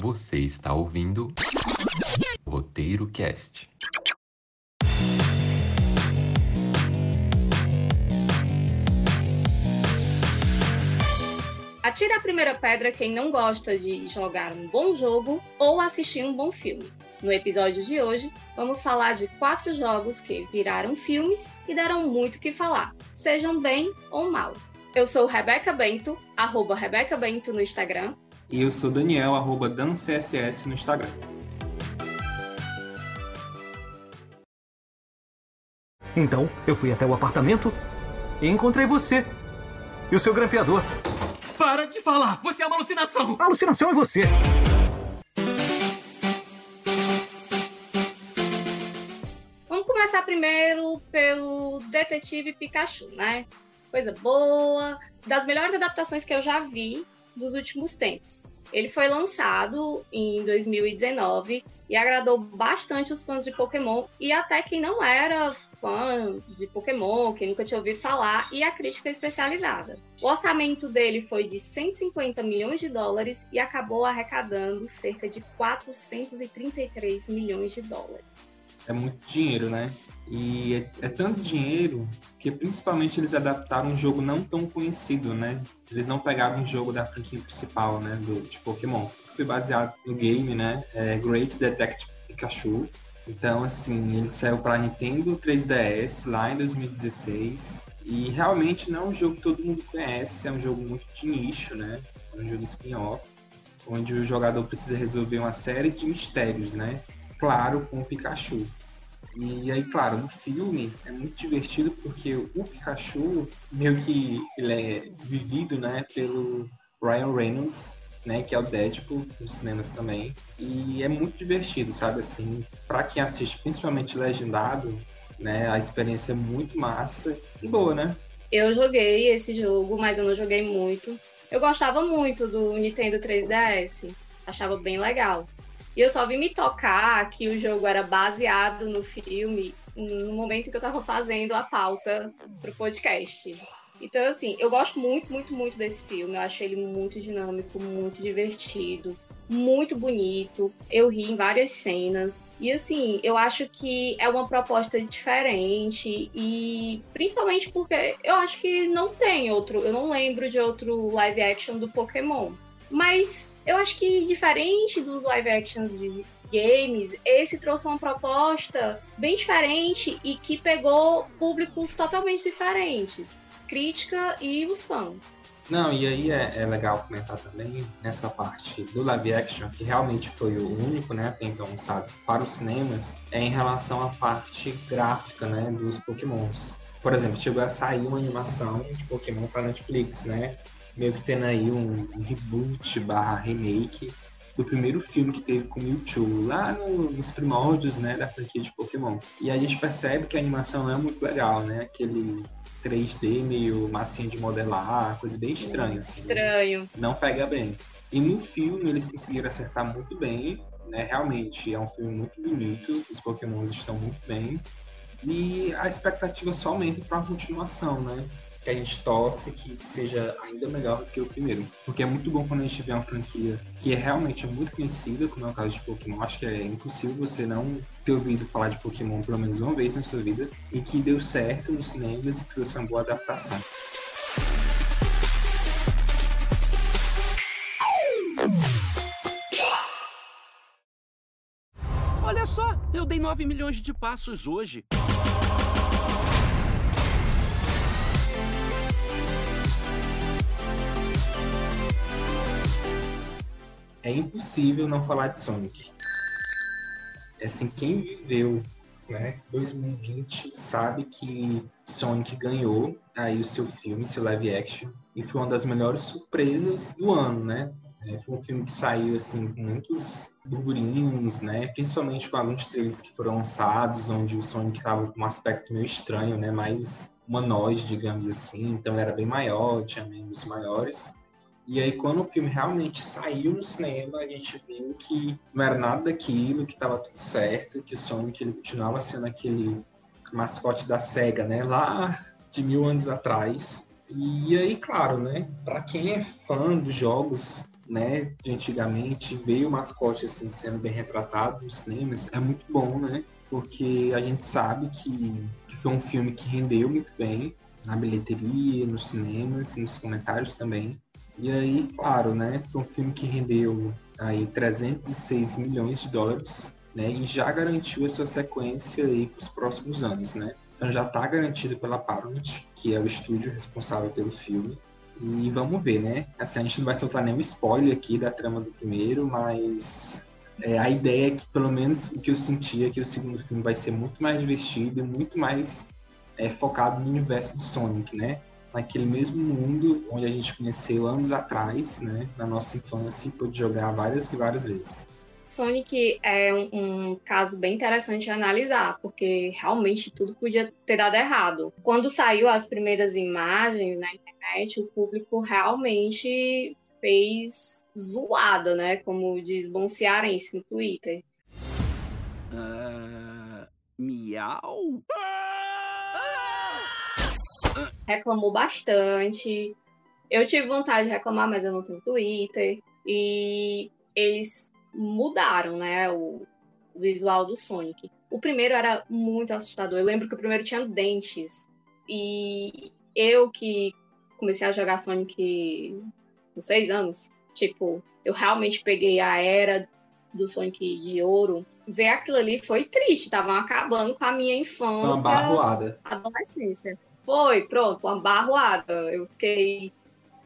Você está ouvindo Roteiro Cast. Atire a primeira pedra quem não gosta de jogar um bom jogo ou assistir um bom filme. No episódio de hoje, vamos falar de quatro jogos que viraram filmes e deram muito o que falar, sejam bem ou mal. Eu sou Rebeca Bento, arroba Rebeca Bento no Instagram. E eu sou Daniel, arroba DanCSS no Instagram. Então, eu fui até o apartamento e encontrei você. E o seu grampeador. Para de falar! Você é uma alucinação! A alucinação é você! Vamos começar primeiro pelo Detetive Pikachu, né? Coisa boa, das melhores adaptações que eu já vi dos últimos tempos. Ele foi lançado em 2019 e agradou bastante os fãs de Pokémon e até quem não era fã de Pokémon, quem nunca tinha ouvido falar, e a crítica especializada. O orçamento dele foi de 150 milhões de dólares e acabou arrecadando cerca de 433 milhões de dólares. É muito dinheiro, né? E é, é, tanto dinheiro que principalmente eles adaptaram um jogo não tão conhecido, né? Eles não pegaram um jogo da franquia principal, né? Do, de Pokémon. Foi baseado no game, né? É Great Detective Pikachu. Então, assim, ele saiu para Nintendo 3DS lá em 2016. E realmente não é um jogo que todo mundo conhece, é um jogo muito de nicho, né? É um jogo spin-off, onde o jogador precisa resolver uma série de mistérios, né? Claro, com o Pikachu. E aí, claro, no filme é muito divertido porque o Pikachu, meio que ele é vivido, né, pelo Ryan Reynolds, né, que é o Deadpool nos cinemas também. E é muito divertido, sabe, assim, para quem assiste principalmente legendado, né, a experiência é muito massa e boa, né? Eu joguei esse jogo, mas eu não joguei muito. Eu gostava muito do Nintendo 3DS, achava bem legal. E eu só vim me tocar que o jogo era baseado no filme no momento que eu tava fazendo a pauta pro podcast. Então, assim, eu gosto muito, muito, muito desse filme. Eu acho ele muito dinâmico, muito divertido, muito bonito. Eu ri em várias cenas. E, assim, eu acho que é uma proposta diferente. E principalmente porque eu acho que não tem outro. Eu não lembro de outro live action do Pokémon. Mas eu acho que diferente dos live actions de games, esse trouxe uma proposta bem diferente e que pegou públicos totalmente diferentes, crítica e os fãs. Não, e aí é, é, legal comentar também nessa parte do live action, que realmente foi o único, né, até então lançado para os cinemas, é em relação à parte gráfica, né, dos pokémons. Por exemplo, chegou a sair uma animação de Pokémon para Netflix, né? Meio que tendo aí um, reboot barra remake do primeiro filme que teve com Mewtwo, lá no, nos primórdios, né, da franquia de Pokémon. E a gente percebe que a animação não é muito legal, né? Aquele 3D meio massinho de modelar, coisa bem estranha. Assim, Estranho. Né? Não pega bem. E no filme eles conseguiram acertar muito bem, né? Realmente é um filme muito bonito, os Pokémons estão muito bem. E a expectativa só aumenta para a continuação, né? Que a gente torce que seja ainda melhor do que o primeiro. Porque é muito bom quando a gente vê uma franquia que é realmente muito conhecida, como é o caso de Pokémon. Acho que é impossível você não ter ouvido falar de Pokémon pelo menos uma vez na sua vida e que deu certo nos cinemas e trouxe uma boa adaptação. Olha só, eu dei 9 milhões de passos hoje. É impossível não falar de Sonic. É assim, quem viveu né, 2020 sabe que Sonic ganhou aí o seu filme, seu live action, e foi uma das melhores surpresas do ano, né? É, foi um filme que saiu assim com muitos burburinhos, né? Principalmente com alguns trailers que foram lançados, onde o Sonic estava com um aspecto meio estranho, né? Mais humanoide, digamos assim. Então era bem maior, tinha membros maiores. E aí, quando o filme realmente saiu no cinema, a gente viu que não era nada daquilo, que estava tudo certo, que o Sonic ele continuava sendo aquele mascote da SEGA, né? Lá de mil anos atrás. E aí, claro, né? Para quem é fã dos jogos né, de antigamente, ver o mascote assim sendo bem retratado nos cinemas é muito bom, né? Porque a gente sabe que, que foi um filme que rendeu muito bem na bilheteria, nos cinemas, nos comentários também. E aí, claro, né, foi um filme que rendeu aí 306 milhões de dólares, né, e já garantiu a sua sequência aí para os próximos anos, né? Então já está garantido pela Paramount, que é o estúdio responsável pelo filme. E vamos ver, né? Assim, a gente não vai soltar nenhum spoiler aqui da trama do primeiro, mas é, a ideia é que, pelo menos, o que eu senti é que o segundo filme vai ser muito mais divertido e muito mais é, focado no universo do Sonic, né? Naquele mesmo mundo onde a gente conheceu anos atrás, né? Na nossa infância e pôde jogar várias e várias vezes. Sonic é um, um, caso bem interessante de analisar, porque realmente tudo podia ter dado errado. Quando saiu as primeiras imagens na internet, o público realmente fez zoada, né? Como diz bom cearense no Twitter. Uh, miau? Reclamou bastante. Eu tive vontade de reclamar, mas eu não tenho Twitter. E eles mudaram, né, o visual do Sonic. O primeiro era muito assustador. Eu lembro que o primeiro tinha dentes. E eu que comecei a jogar Sonic com seis anos, tipo, eu realmente peguei a era do Sonic de ouro. Ver aquilo ali foi triste, estavam acabando com a minha infância. Uma barroada. Adolescência. Foi, pronto, uma barroada. Eu fiquei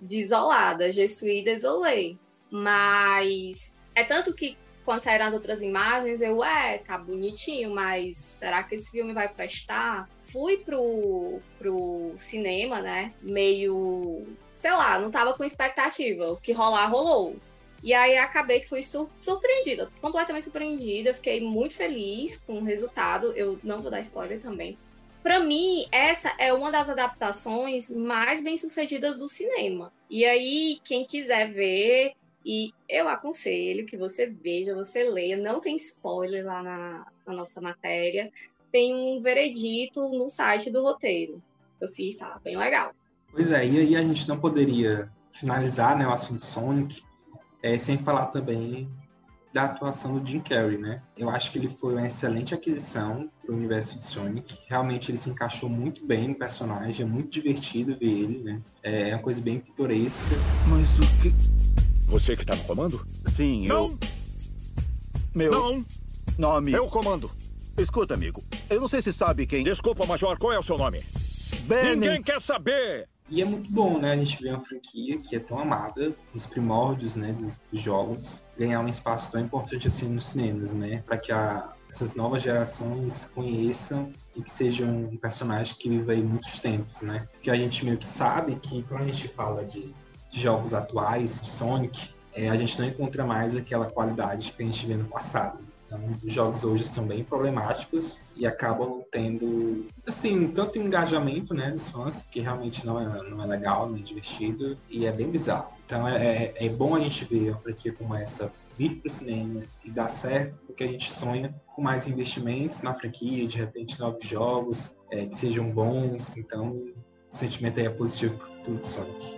desolada, je suis desolei. Mas é tanto que quando saíram as outras imagens, eu, é, tá bonitinho, mas será que esse filme vai prestar? Fui pro, pro cinema, né? Meio, sei lá, não tava com expectativa. O que rolar, rolou. E aí acabei que fui sur surpreendida, completamente surpreendida. Fiquei muito feliz com o resultado. Eu não vou dar spoiler também. Para mim, essa é uma das adaptações mais bem sucedidas do cinema. E aí, quem quiser ver, e eu aconselho que você veja, você leia, não tem spoiler lá na, na nossa matéria, tem um veredito no site do roteiro. Eu fiz, tá bem legal. Pois é, e aí a gente não poderia finalizar né, o assunto Sonic é, sem falar também da atuação do Jim Carrey, né? Eu acho que ele foi uma excelente aquisição para o universo de Sonic. Realmente ele se encaixou muito bem no personagem, é muito divertido ver ele, né? É uma coisa bem pitoresca. Mas o que você que tá no comando? Sim, Não! eu... Meu Não! nome... Eu comando. Escuta, amigo. Eu não sei se sabe quem... Desculpa, Major, qual é o seu nome? Benny... Ninguém quer saber! E é muito bom, né? A gente vê uma franquia que é tão amada, nos primórdios, né, dos, dos jogos, ganhar um espaço tão importante assim nos cinemas, né? Para que a, essas novas gerações conheçam e que seja um personagem que viva aí muitos tempos, né? Porque a gente meio que sabe que quando a gente fala de de jogos atuais, de Sonic, é, a gente não encontra mais aquela qualidade que a gente vê no passado. Então, os jogos hoje são bem problemáticos e acabam tendo, assim, tanto engajamento, né, dos fãs, porque realmente não é, não é legal, não é divertido e é bem bizarro. Então, é, é, é bom a gente ver uma franquia como essa vir para o cinema e dar certo, porque a gente sonha com mais investimentos na franquia, de repente novos jogos é, que sejam bons. Então, o sentimento aí é positivo para o futuro de Sonic.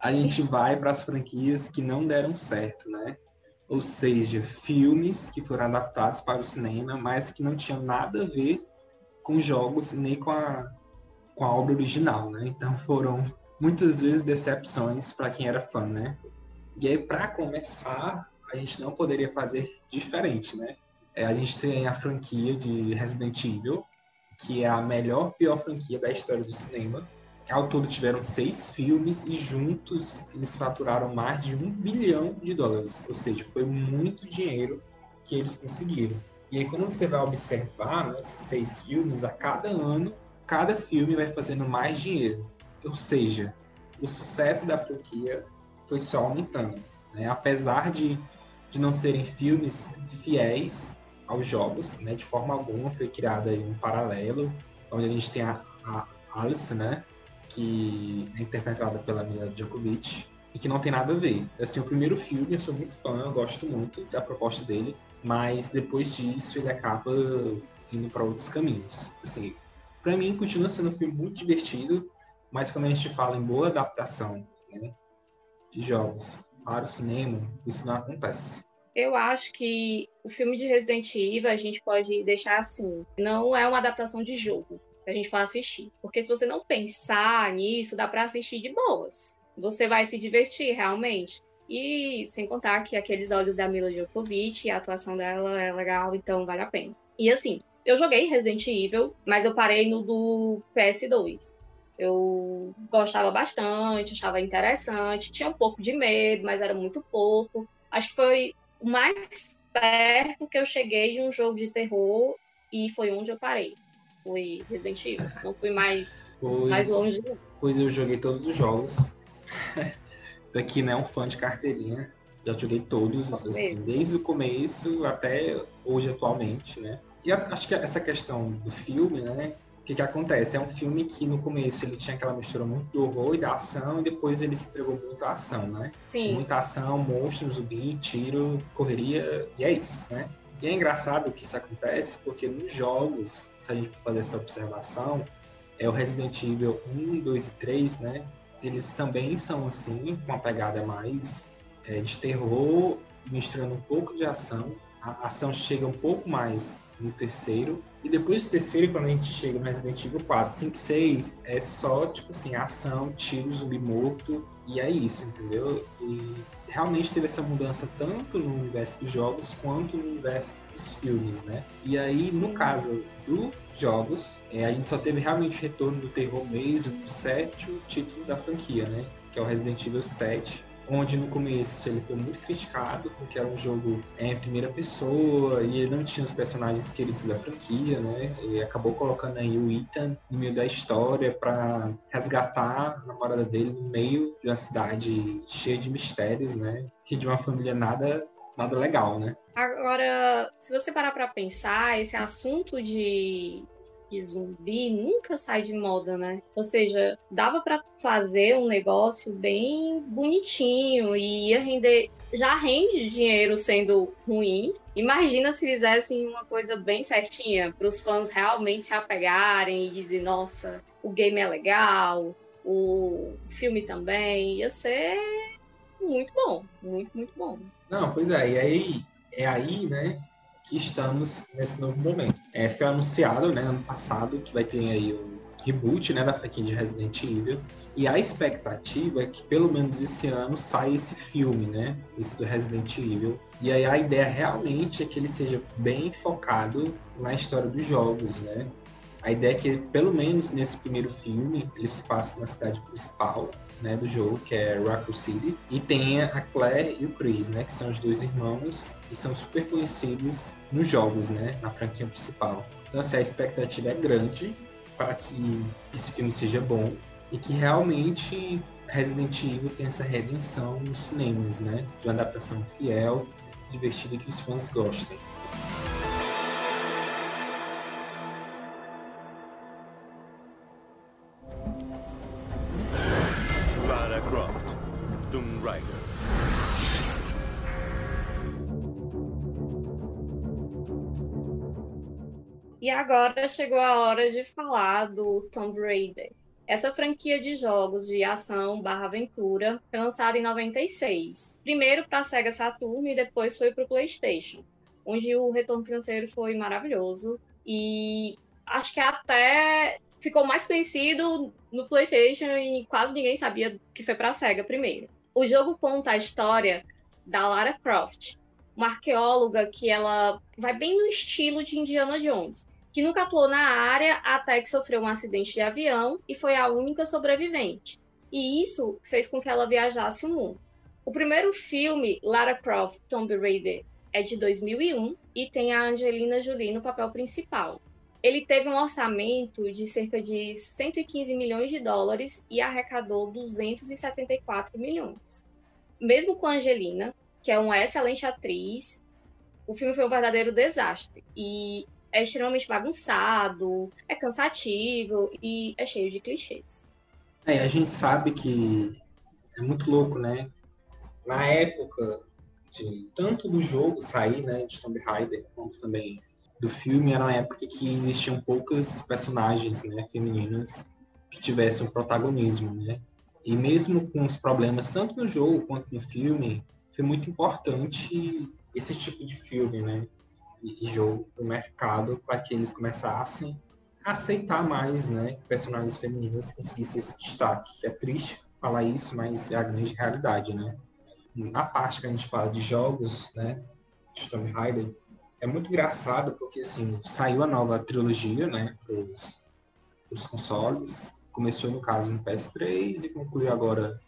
A gente vai para as franquias que não deram certo, né? Ou seja, filmes que foram adaptados para o cinema, mas que não tinham nada a ver com jogos nem com a, com a obra original, né? Então foram muitas vezes decepções para quem era fã, né? E aí, para começar, a gente não poderia fazer diferente, né? É, a gente tem a franquia de Resident Evil, que é a melhor, pior franquia da história do cinema. Ao todo tiveram seis filmes e juntos eles faturaram mais de um bilhão de dólares. Ou seja, foi muito dinheiro que eles conseguiram. E aí, quando você vai observar né, esses seis filmes, a cada ano, cada filme vai fazendo mais dinheiro. Ou seja, o sucesso da franquia foi só aumentando. Né? Apesar de, de não serem filmes fiéis aos jogos, né? de forma alguma foi criada um paralelo, onde a gente tem a, a Alice, né? Que é interpretada pela Mila Djokovic, e que não tem nada a ver. Assim, o primeiro filme eu sou muito fã, eu gosto muito da proposta dele, mas depois disso ele acaba indo para outros caminhos. Assim, para mim continua sendo um filme muito divertido, mas quando a gente fala em boa adaptação né, de jogos para o cinema, isso não acontece. Eu acho que o filme de Resident Evil a gente pode deixar assim, não é uma adaptação de jogo a gente for assistir, porque se você não pensar nisso, dá para assistir de boas. Você vai se divertir realmente. E sem contar que aqueles olhos da Mila Djokovic, a atuação dela é legal, então vale a pena. E assim, eu joguei Resident Evil, mas eu parei no do PS2. Eu gostava bastante, achava interessante, tinha um pouco de medo, mas era muito pouco. Acho que foi o mais perto que eu cheguei de um jogo de terror e foi onde eu parei. Foi Resident Evil. Não fui mais, pois, mais longe. Pois eu joguei todos os jogos. Daqui, né, um fã de carteirinha. Já joguei todos, assim, desde o começo até hoje atualmente, né? E acho que essa questão do filme, né? O que, que acontece? É um filme que no começo ele tinha aquela mistura muito do horror e da ação, e depois ele se entregou muito à ação, né? Sim. Muita ação, monstro, zumbi, tiro, correria, e é isso, né? E é engraçado que isso acontece porque nos jogos, se a gente for fazer essa observação, é o Resident Evil 1, 2 e 3, né? Eles também são assim, com uma pegada mais é, de terror, misturando um pouco de ação. A ação chega um pouco mais no terceiro. E depois do terceiro, quando a gente chega no Resident Evil 4, 5, 6, é só, tipo assim, ação, tiro, zumbi morto, e é isso, entendeu? E realmente teve essa mudança tanto no universo dos jogos quanto no universo dos filmes, né? E aí, no caso dos jogos, é, a gente só teve realmente o retorno do terror mesmo no sétimo título da franquia, né? Que é o Resident Evil 7, onde no começo ele foi muito criticado porque era um jogo em primeira pessoa e ele não tinha os personagens queridos da franquia, né? E acabou colocando aí o Ethan no meio da história para resgatar a namorada dele no meio de uma cidade cheia de mistérios, né? Que de uma família nada nada legal, né? Agora, se você parar para pensar, esse assunto de de zumbi nunca sai de moda, né? Ou seja, dava para fazer um negócio bem bonitinho e ia render. Já rende dinheiro sendo ruim. Imagina se fizessem uma coisa bem certinha para os fãs realmente se apegarem e dizer: nossa, o game é legal, o filme também. Ia ser muito bom, muito, muito bom. Não, pois é, e aí é aí, né, que estamos nesse novo momento. É, foi anunciado, né, ano passado, que vai ter aí um reboot, né, da franquia de Resident Evil. E a expectativa é que pelo menos esse ano saia esse filme, né, esse do Resident Evil. E aí a ideia realmente é que ele seja bem focado na história dos jogos, né? A ideia é que, pelo menos nesse primeiro filme, ele se passe na cidade principal, né, do jogo, que é Raccoon City, e tenha a Claire e o Chris, né, que são os dois irmãos e são super conhecidos nos jogos, né, na franquia principal. Então, assim, a expectativa é grande para que esse filme seja bom e que realmente Resident Evil tenha essa redenção nos cinemas, né, de uma adaptação fiel, divertida que os fãs gostem. Agora chegou a hora de falar do Tomb Raider. Essa franquia de jogos de ação barra aventura foi lançada em 96. Primeiro para a Sega Saturn e depois foi para o PlayStation, onde o retorno financeiro foi maravilhoso. E acho que até ficou mais conhecido no PlayStation e quase ninguém sabia que foi para a Sega primeiro. O jogo conta a história da Lara Croft, uma arqueóloga que ela vai bem no estilo de Indiana Jones que nunca atuou na área até que sofreu um acidente de avião e foi a única sobrevivente. E isso fez com que ela viajasse o mundo. O primeiro filme, Lara Croft Tomb Raider, é de 2001 e tem a Angelina Jolie no papel principal. Ele teve um orçamento de cerca de 115 milhões de dólares e arrecadou 274 milhões. Mesmo com a Angelina, que é uma excelente atriz, o filme foi um verdadeiro desastre. E é extremamente bagunçado, é cansativo e é cheio de clichês. É, a gente sabe que é muito louco, né? Na época de tanto do jogo sair, né, de Tomb Raider, quanto também do filme, era uma época que existiam poucas personagens, né, femininas que tivessem um protagonismo, né? E mesmo com os problemas tanto no jogo quanto no filme, foi muito importante esse tipo de filme, né? E, jogo no mercado para que eles começassem a aceitar mais, né? Personagens femininas conseguissem esse destaque. É triste falar isso, mas é a grande realidade, né? Na parte que a gente fala de jogos, né? De Tomb Raider, é muito engraçado porque, assim, saiu a nova trilogia, né? Para os consoles. Começou, no caso, no PS3 e concluiu agora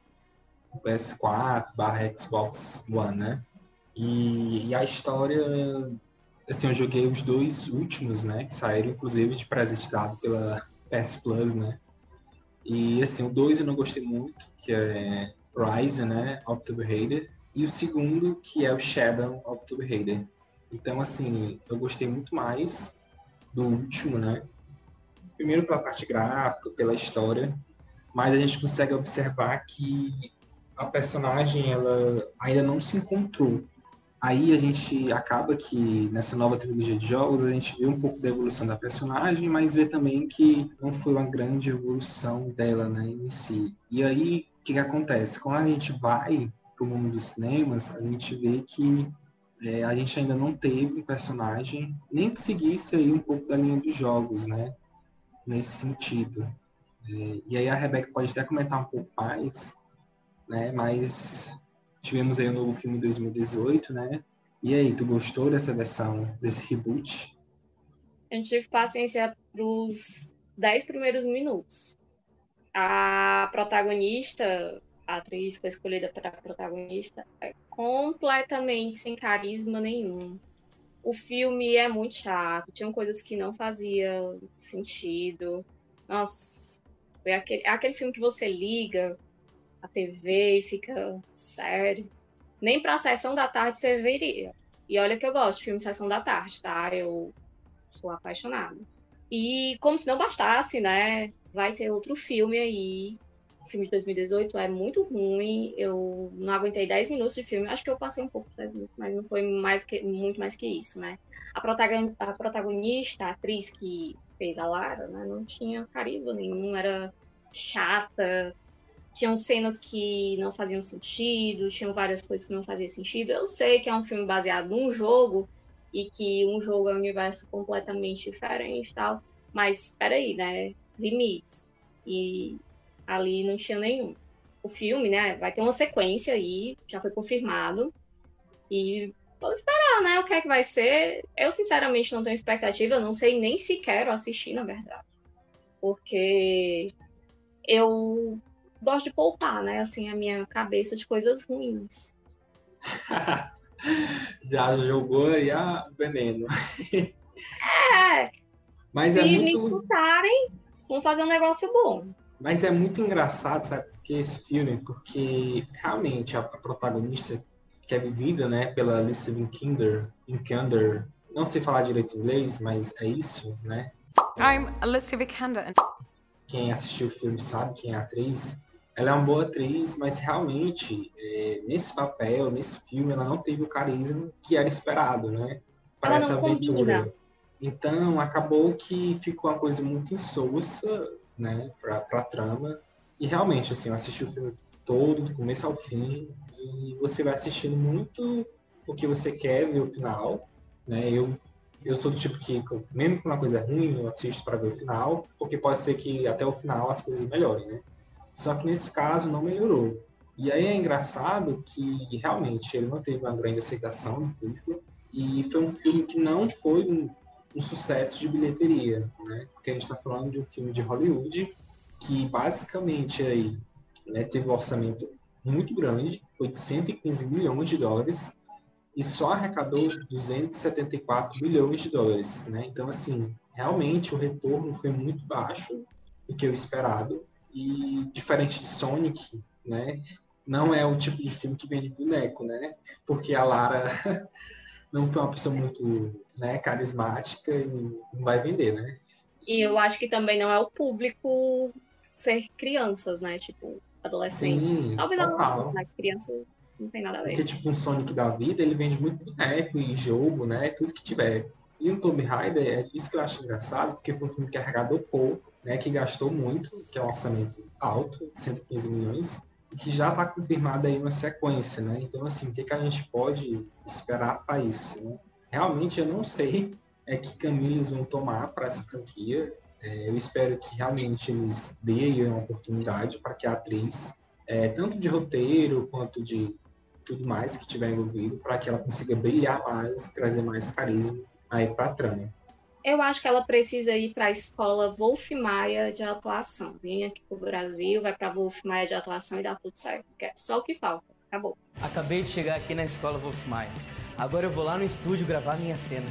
no PS4 barra Xbox One, né? E, e, a história, assim, eu joguei os dois últimos, né? Que saíram, inclusive, de presente dado pela PS Plus, né? E, assim, o dois eu não gostei muito, que é Rise, né? Of Tomb Raider. E o segundo, que é o Shadow of Tomb Raider. Então, assim, eu gostei muito mais do último, né? Primeiro pela parte gráfica, pela história, mas a gente consegue observar que a personagem ela ainda não se encontrou Aí a gente acaba que nessa nova trilogia de jogos a gente vê um pouco da evolução da personagem, mas vê também que não foi uma grande evolução dela, né, em si. E aí o que, que acontece? Quando a gente vai para o mundo dos cinemas, a gente vê que é, a gente ainda não teve um personagem nem que seguisse aí um pouco da linha dos jogos, né, nesse sentido. É, e aí a Rebeca pode até comentar um pouco mais, né, mas Tivemos aí o um novo filme em 2018, né? E aí, tu gostou dessa versão, desse reboot? Eu não tive paciência para os dez primeiros minutos. A protagonista, a atriz que foi escolhida para protagonista, é completamente sem carisma nenhum. O filme é muito chato, tinham coisas que não faziam sentido. Nossa, é aquele, é aquele filme que você liga a TV e fica sério. Nem para a sessão da tarde você veria. E olha que eu gosto de filme Sessão da Tarde, tá? Eu sou apaixonada. E como se não bastasse, né? Vai ter outro filme aí. O filme de 2018 é muito ruim. Eu não aguentei 10 minutos de filme. Acho que eu passei um pouco de 10 minutos, mas não foi mais que, muito mais que isso, né? A, protagonista, a protagonista, a atriz que fez a Lara, né? Não tinha carisma nenhum, era chata, tinham cenas que não faziam sentido, tinham várias coisas que não faziam sentido. Eu sei que é um filme baseado num jogo e que um jogo é um universo completamente diferente e tal, mas espera aí, né? Limites. E ali não tinha nenhum. O filme, né, vai ter uma sequência aí, já foi confirmado. E vamos esperar, né, o que é que vai ser. Eu, sinceramente, não tenho expectativa, não sei nem se quero assistir, na verdade. Porque eu gosto de poupar, né? Assim, a minha cabeça de coisas ruins. Já jogou aí a veneno. É. Mas Se é muito... me escutarem, vão fazer um negócio bom. Mas é muito engraçado, sabe? Porque esse filme, porque realmente a, a protagonista que é vivida, né, pela Alice Vikander, Vikander, não sei falar direito inglês, mas é isso, né? I'm Alice Vikander. Quem assistiu o filme sabe quem é a atriz ela é uma boa atriz, mas realmente, é, nesse papel, nesse filme, ela não teve o carisma que era esperado, né? Para essa aventura. Combina. Então, acabou que ficou uma coisa muito insossa, né? Para a trama. E realmente, assim, eu assisti o filme todo, do começo ao fim, e você vai assistindo muito porque você quer ver o final, né? Eu eu sou do tipo que, mesmo com uma coisa ruim, eu assisto para ver o final, porque pode ser que até o final as coisas melhorem, né? Só que nesse caso não melhorou. E aí é engraçado que realmente ele não teve uma grande aceitação no público e foi um filme que não foi um, um sucesso de bilheteria, né? Porque a gente está falando de um filme de Hollywood que basicamente aí né, teve um orçamento muito grande, foi de 115 milhões de dólares e só arrecadou 274 milhões de dólares, né? Então assim, realmente o retorno foi muito baixo do que o esperado e diferente de Sonic, né? Não é o tipo de filme que vende boneco, né? Porque a Lara não foi uma pessoa muito né, carismática e não vai vender, né? E eu acho que também não é o público ser crianças, né? Tipo, adolescentes. Sim, Talvez adolescentes, mas crianças não tem nada a ver. Porque, tipo, um Sonic da vida, ele vende muito boneco e jogo, né? Tudo que tiver. E o Tomb Raider, é isso que eu acho engraçado, porque foi um filme que arrecadou pouco, né? Que gastou muito, que é um orçamento alto, 115 milhões, e que já está confirmada aí uma sequência, né? Então, assim, o que, que a gente pode esperar para isso, né? Realmente, eu não sei é que caminho eles vão tomar para essa franquia. É, eu espero que realmente eles deem uma oportunidade para que a atriz, é, tanto de roteiro quanto de tudo mais que tiver envolvido, para que ela consiga brilhar mais trazer mais carisma aí para a trama. Eu acho que ela precisa ir para a escola Wolf Maia de atuação. Vem aqui pro Brasil, vai para Wolf Maia de atuação e dá tudo certo. é só o que falta. Acabou. Acabei de chegar aqui na escola Wolf Maia. Agora eu vou lá no estúdio gravar minha cena.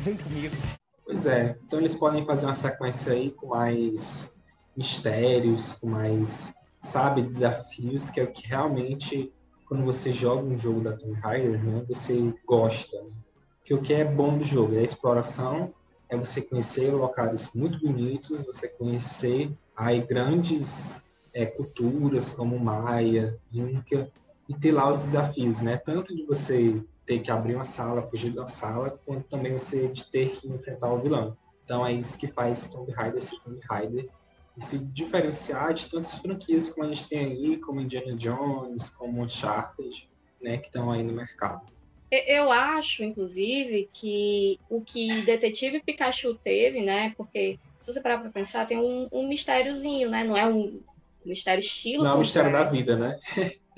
Vem comigo. Pois é, então eles podem fazer uma sequência aí com mais mistérios, com mais, sabe, desafios, que é o que realmente, quando você joga um jogo da Tomb Raider, né, você gosta. Né? Porque o que é bom do jogo é a exploração, é você conhecer locais muito bonitos, você conhecer aí grandes é, culturas como Maia, Inca, e ter lá os desafios, né? Tanto de você ter que abrir uma sala, fugir da sala, quanto também você de ter que enfrentar o vilão. Então é isso que faz Tomb Raider ser Tomb Raider e se diferenciar de tantas franquias como a gente tem aí, como Indiana Jones, como Uncharted, né, que estão aí no mercado. Eu acho, inclusive, que o que Detetive Pikachu teve, né? Porque se você parar para pensar, tem um, um mistériozinho, né? Não é um mistério estilo. Não é o mistério da vida, né?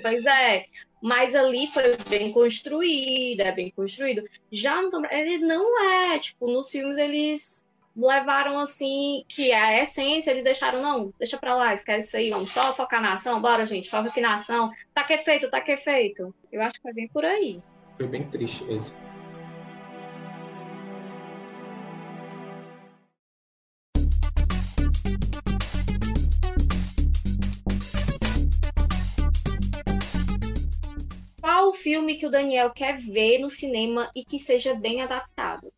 Pois é, mas ali foi bem construído, é bem construído. Já no Raider, ele não é, tipo, nos filmes eles levaram assim, que a essência, eles deixaram, não, deixa pra lá, esquece isso aí, vamos só focar na ação, bora gente, foca aqui na ação, tá que é feito, tá que é feito. Eu acho que foi bem por aí. Foi bem triste mesmo. Qual o filme que o Daniel quer ver no cinema e que seja bem adaptado?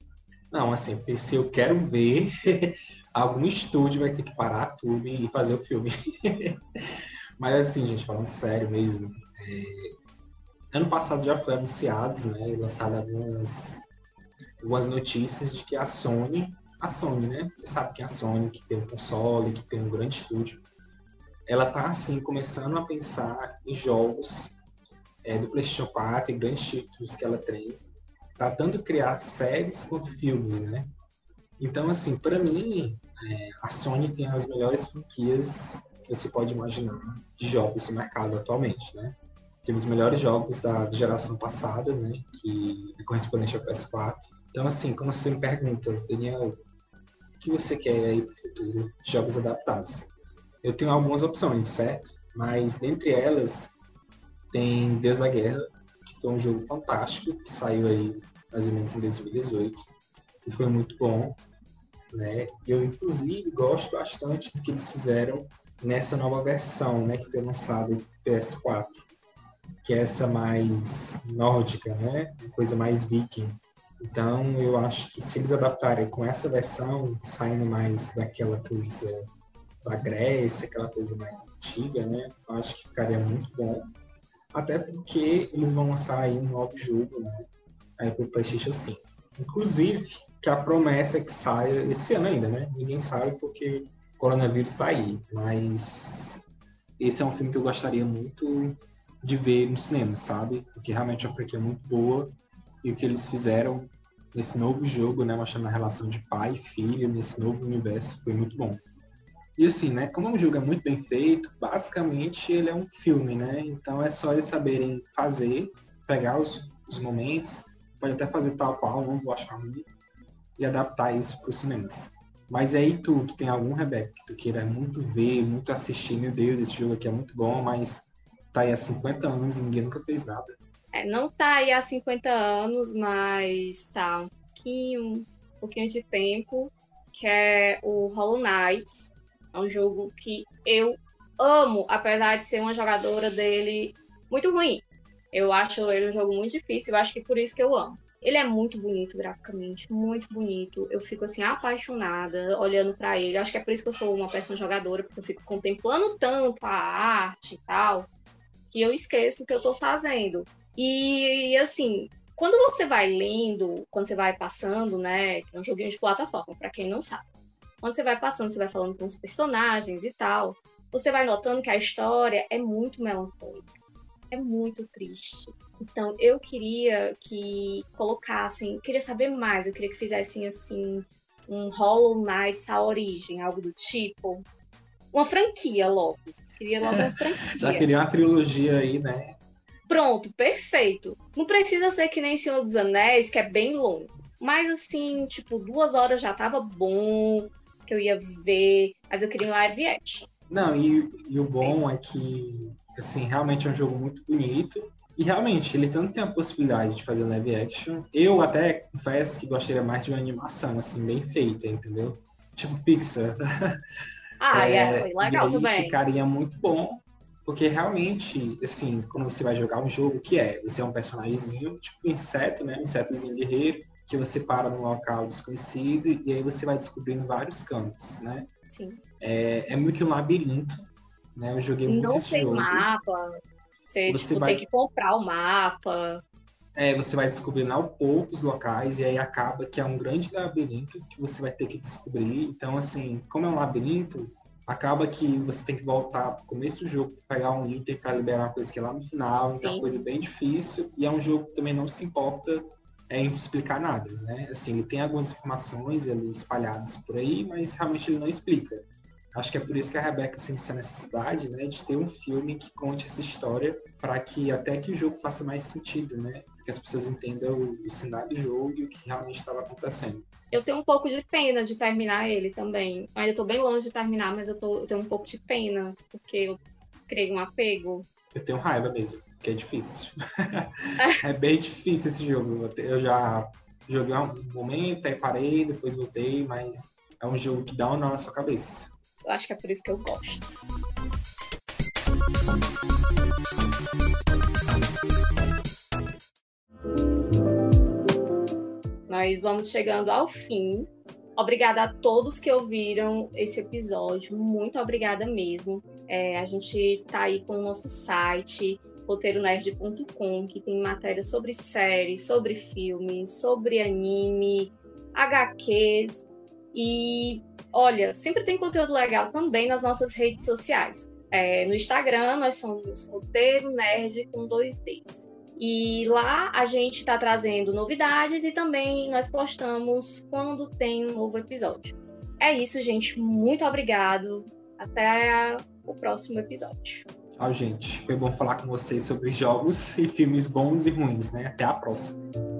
Não, assim, porque se eu quero ver, algum estúdio vai ter que parar tudo e fazer o filme. Mas assim, gente, falando sério mesmo, é... ano passado já foi anunciados, né, e lançado algumas, algumas notícias de que a Sony, a Sony, né, você sabe que é a Sony, que tem um console, que tem um grande estúdio, ela tá, assim, começando a pensar em jogos é, do PlayStation 4 e grandes títulos que ela tem, para tanto criar séries quanto filmes, né? Então, assim, para mim, é, a Sony tem as melhores franquias que você pode imaginar de jogos no mercado atualmente, né? Teve os melhores jogos da, da geração passada, né? Que é correspondente ao PS4. Então, assim, quando você me pergunta, Daniel, o que você quer aí para o futuro jogos adaptados? Eu tenho algumas opções, certo? Mas, dentre elas, tem Deus da Guerra, que foi um jogo fantástico, que saiu aí mais ou menos em 2018, e foi muito bom. Né? Eu, inclusive, gosto bastante do que eles fizeram nessa nova versão, né, que foi lançada em PS4, que é essa mais nórdica, né, coisa mais viking. Então, eu acho que se eles adaptarem com essa versão, saindo mais daquela coisa da Grécia, aquela coisa mais antiga, né, eu acho que ficaria muito bom. Até porque eles vão lançar aí um novo jogo, né, aí pro PlayStation 5. Inclusive, que a promessa é que saia esse ano ainda, né? Ninguém sabe porque o coronavírus está aí, mas esse é um filme que eu gostaria muito de ver no cinema, sabe? Porque realmente a franquia é muito boa e o que eles fizeram nesse novo jogo, né, mostrando a relação de pai e filho nesse novo universo foi muito bom. E assim, né, como o jogo é muito bem feito, basicamente ele é um filme, né? Então é só eles saberem fazer, pegar os, os momentos, pode até fazer tal qual, não vou achar ruim, e adaptar isso para os cinemas. Mas aí tu, tu tem algum, Rebeca, que tu queira muito ver, muito assistir, meu Deus, esse jogo aqui é muito bom, mas tá aí há 50 anos e ninguém nunca fez nada. É, não tá aí há 50 anos, mas tá um pouquinho, um pouquinho de tempo, que é o Hollow Knight. É um jogo que eu amo, apesar de ser uma jogadora dele muito ruim. Eu acho ele um jogo muito difícil, eu acho que por isso que eu amo. Ele é muito bonito graficamente, muito bonito. Eu fico assim apaixonada olhando para ele. Acho que é por isso que eu sou uma péssima jogadora, porque eu fico contemplando tanto a arte e tal, que eu esqueço o que eu tô fazendo. E assim, quando você vai lendo, quando você vai passando, né, é um joguinho de plataforma, para quem não sabe. Quando você vai passando, você vai falando com os personagens e tal, você vai notando que a história é muito melancólica, é muito triste. Então, eu queria que colocassem, queria saber mais, eu queria que fizessem assim um Hollow Knights a origem, algo do tipo. Uma franquia logo. Queria logo uma franquia. Já queria uma trilogia aí, né? Pronto, perfeito. Não precisa ser que nem Senhor dos Anéis, que é bem longo. Mas assim, tipo, duas horas já tava bom, que eu ia ver, mas eu queria um live action. Não, e, e o bom é que, assim, realmente é um jogo muito bonito. E realmente, ele tanto tem a possibilidade de fazer live action. Eu até confesso que gostaria mais de uma animação, assim, bem feita, entendeu? Tipo Pixar. Ah, é, é foi legal e também. Ficaria muito bom, porque realmente, assim, quando você vai jogar um jogo, que é? Você é um personagemzinho, tipo um inseto, né? Um insetozinho guerreiro, que você para num local desconhecido e aí você vai descobrindo vários cantos, né? Sim. É, é muito que um labirinto, né? Eu joguei muito Não esse tem jogo. mapa. Você, Você tipo, vai- tem que comprar o mapa. É, você vai descobrindo aos poucos locais e aí acaba que é um grande labirinto que você vai ter que descobrir. Então, assim, como é um labirinto, acaba que você tem que voltar pro começo do jogo pegar um item para liberar uma coisa que é lá no final. Então é Sim. uma coisa bem difícil e é um jogo que também não se importa é, em te explicar nada, né? Assim, ele tem algumas informações ali espalhadas por aí, mas realmente ele não explica. Acho que é por isso que a Rebeca sente essa necessidade, né, de ter um filme que conte essa história para que até que o jogo faça mais sentido, né? Que as pessoas entendam o, o cenário do jogo e o que realmente estava acontecendo. Eu tenho um pouco de pena de terminar ele também. Ainda tô bem longe de terminar, mas eu, tô, eu tenho um pouco de pena, porque eu criei um apego. Eu tenho raiva mesmo, porque é difícil. é bem difícil esse jogo. Eu já joguei um momento, aí parei, depois voltei, mas é um jogo que dá um nó na sua cabeça. Eu acho que é por isso que eu gosto. Nós vamos chegando ao fim. Obrigada a todos que ouviram esse episódio. Muito obrigada mesmo. É, a gente tá aí com o nosso site, roteironerd.com, que tem matéria sobre séries, sobre filmes, sobre anime, HQs. E olha, sempre tem conteúdo legal também nas nossas redes sociais. É, no Instagram, nós somos Roteiro Nerd com dois Ds. E lá a gente está trazendo novidades e também nós postamos quando tem um novo episódio. É isso, gente. Muito obrigado. Até o próximo episódio. Tchau, gente. Foi bom falar com vocês sobre jogos e filmes bons e ruins, né? Até a próxima.